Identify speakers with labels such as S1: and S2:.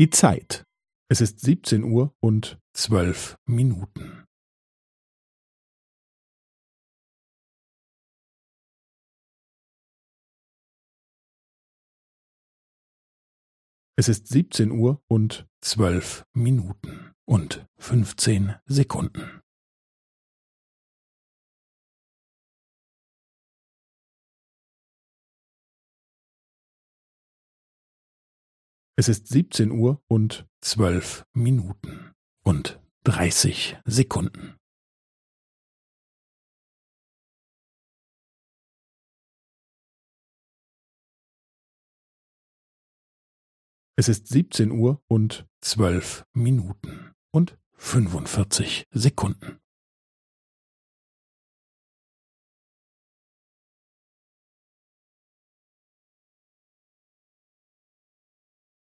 S1: Die Zeit. Es ist siebzehn Uhr und zwölf Minuten. Es ist siebzehn Uhr und zwölf Minuten und fünfzehn Sekunden. Es ist siebzehn Uhr und zwölf Minuten und dreißig Sekunden. Es ist siebzehn Uhr und zwölf Minuten und fünfundvierzig Sekunden.